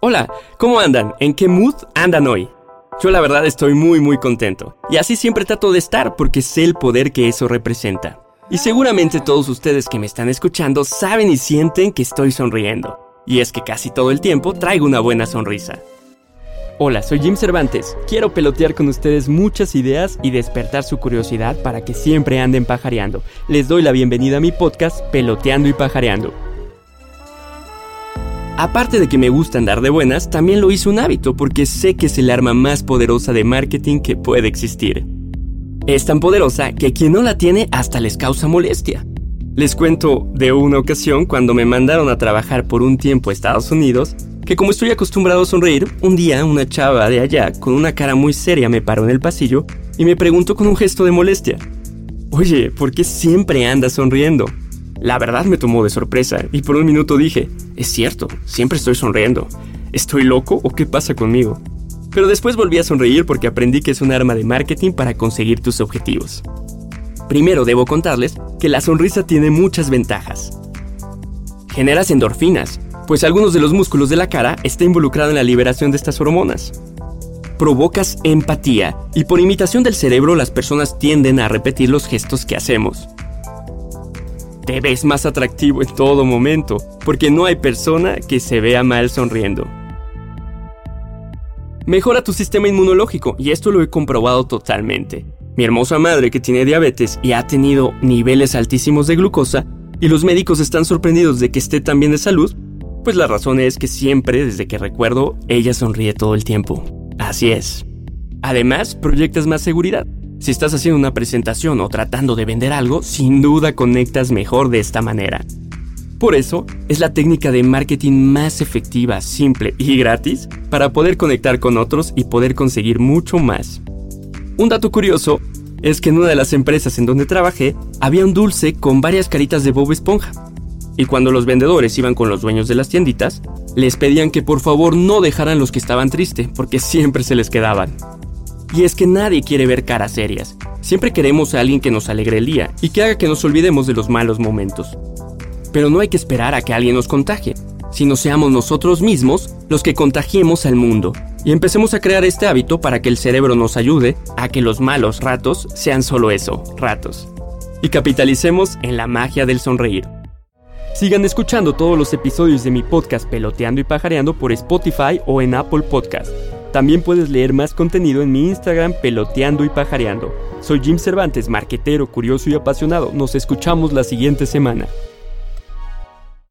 Hola, ¿cómo andan? ¿En qué mood andan hoy? Yo la verdad estoy muy muy contento. Y así siempre trato de estar porque sé el poder que eso representa. Y seguramente todos ustedes que me están escuchando saben y sienten que estoy sonriendo. Y es que casi todo el tiempo traigo una buena sonrisa. Hola, soy Jim Cervantes. Quiero pelotear con ustedes muchas ideas y despertar su curiosidad para que siempre anden pajareando. Les doy la bienvenida a mi podcast Peloteando y Pajareando. Aparte de que me gusta andar de buenas, también lo hice un hábito porque sé que es el arma más poderosa de marketing que puede existir. Es tan poderosa que quien no la tiene hasta les causa molestia. Les cuento de una ocasión cuando me mandaron a trabajar por un tiempo a Estados Unidos, que como estoy acostumbrado a sonreír, un día una chava de allá con una cara muy seria me paró en el pasillo y me preguntó con un gesto de molestia, Oye, ¿por qué siempre andas sonriendo? La verdad me tomó de sorpresa y por un minuto dije, es cierto, siempre estoy sonriendo. ¿Estoy loco o qué pasa conmigo? Pero después volví a sonreír porque aprendí que es un arma de marketing para conseguir tus objetivos. Primero debo contarles que la sonrisa tiene muchas ventajas. Generas endorfinas, pues algunos de los músculos de la cara está involucrado en la liberación de estas hormonas. Provocas empatía y por imitación del cerebro las personas tienden a repetir los gestos que hacemos. Te ves más atractivo en todo momento, porque no hay persona que se vea mal sonriendo. Mejora tu sistema inmunológico y esto lo he comprobado totalmente. Mi hermosa madre que tiene diabetes y ha tenido niveles altísimos de glucosa y los médicos están sorprendidos de que esté tan bien de salud, pues la razón es que siempre, desde que recuerdo, ella sonríe todo el tiempo. Así es. Además, proyectas más seguridad. Si estás haciendo una presentación o tratando de vender algo, sin duda conectas mejor de esta manera. Por eso, es la técnica de marketing más efectiva, simple y gratis para poder conectar con otros y poder conseguir mucho más. Un dato curioso es que en una de las empresas en donde trabajé había un dulce con varias caritas de Bob Esponja. Y cuando los vendedores iban con los dueños de las tienditas, les pedían que por favor no dejaran los que estaban tristes, porque siempre se les quedaban. Y es que nadie quiere ver caras serias. Siempre queremos a alguien que nos alegre el día y que haga que nos olvidemos de los malos momentos. Pero no hay que esperar a que alguien nos contagie, sino seamos nosotros mismos los que contagiemos al mundo y empecemos a crear este hábito para que el cerebro nos ayude a que los malos ratos sean solo eso, ratos. Y capitalicemos en la magia del sonreír. Sigan escuchando todos los episodios de mi podcast Peloteando y Pajareando por Spotify o en Apple Podcast. También puedes leer más contenido en mi Instagram peloteando y pajareando. Soy Jim Cervantes, marquetero, curioso y apasionado. Nos escuchamos la siguiente semana.